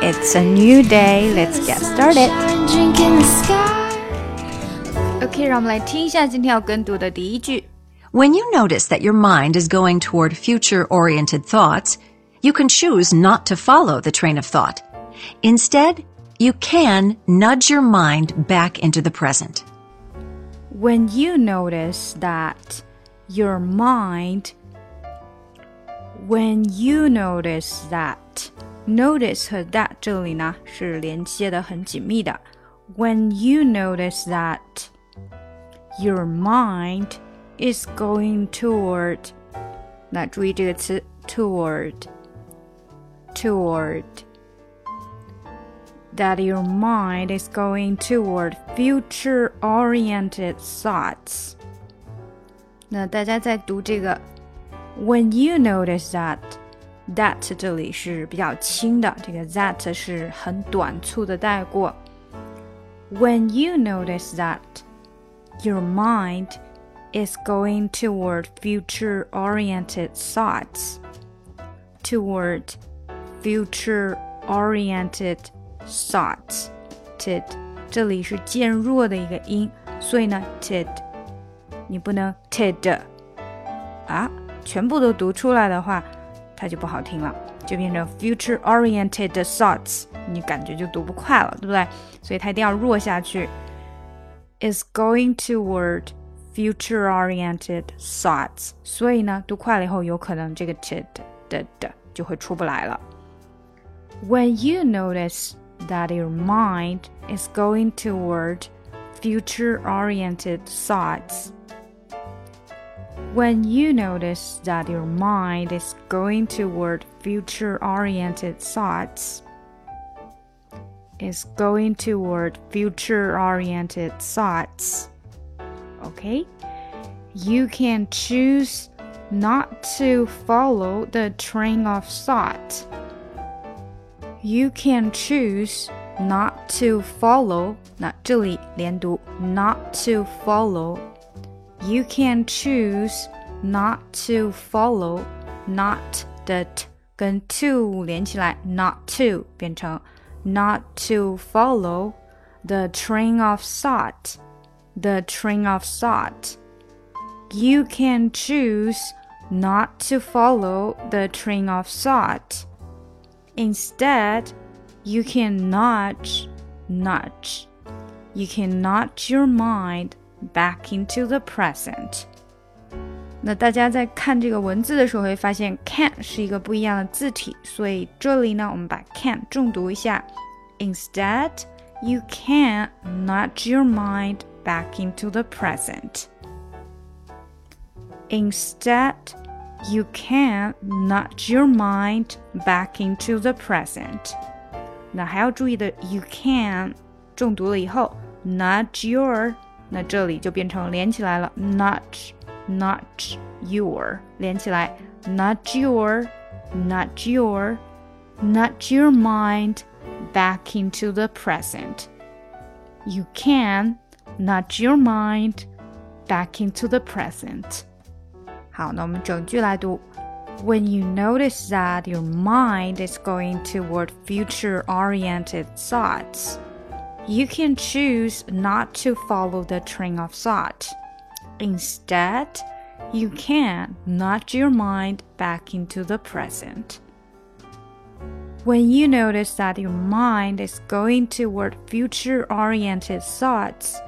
It's a new day. Let's get started. OK，让我们来听一下今天要跟读的第一句。When you notice that your mind is going toward future-oriented thoughts, you can choose not to follow the train of thought. Instead, you can nudge your mind back into the present. When you notice that your mind when you notice that notice 和 that 这里呢是连接的很紧密的。When you notice that your mind is going toward，那注意这个词 toward，toward。That your mind is going toward future-oriented thoughts。那大家在读这个 when you notice that that 这里是比较轻的，这个 that 是很短促的带过。When you notice that your mind is going toward future oriented thoughts, toward future oriented thoughts, tid 这里是渐弱的一个音，所以呢，tid 你不能 tid 啊。全部都读出来的话， 它就不好听了，就变成 future-oriented thoughts，你感觉就读不快了，对不对？所以它一定要弱下去。Is going toward future-oriented thoughts，所以呢，读快了以后，有可能这个 t 的的就会出不来了。When you notice that your mind is going toward future-oriented thoughts when you notice that your mind is going toward future oriented thoughts, is going toward future oriented thoughts. Okay? You can choose not to follow the train of thought. You can choose not to follow. 那这里连读 not to follow you can choose not to follow not 的 t 跟 to 连起来，not to 变成 not to follow the train of thought. The train of thought. You can choose not to follow the train of thought. Instead, you can nudge, nudge. You can nudge your mind back into the present。那大家在看这个文字的时候会发现，can 是一个不一样的字体，所以这里呢，我们把 can 重读一下。Instead, you can nudge your mind back into the present. Instead, you can nudge your mind back into the present. 那还要注意的，you can 重读了以后，nudge your 那这里就变成连起来了，nudge nudge your 连起来，nudge your nudge your nudge your mind back into the present. You can nudge your mind back into the present. 好，那我们整句来读。When you notice that your mind is going toward future oriented thoughts, you can choose not to follow the train of thought. Instead, you can nudge your mind back into the present. When you notice that your mind is going toward future oriented thoughts,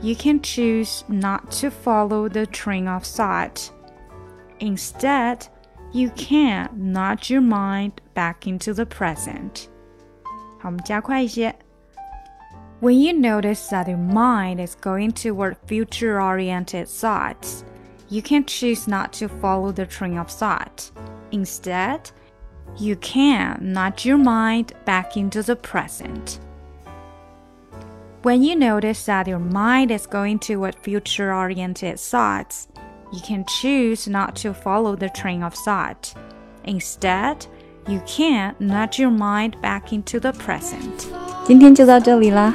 you can choose not to follow the train of thought. Instead, you can nudge your mind back into the present. 好，我们加快一些。 when you notice that your mind is going toward future oriented thoughts, you can choose not to follow the train of thought. Instead, you can nudge your mind back into the present. When you notice that your mind is going toward future oriented thoughts, you can choose not to follow the train of thought. Instead, you can nudge your mind back into the present. 今天就到这里啦。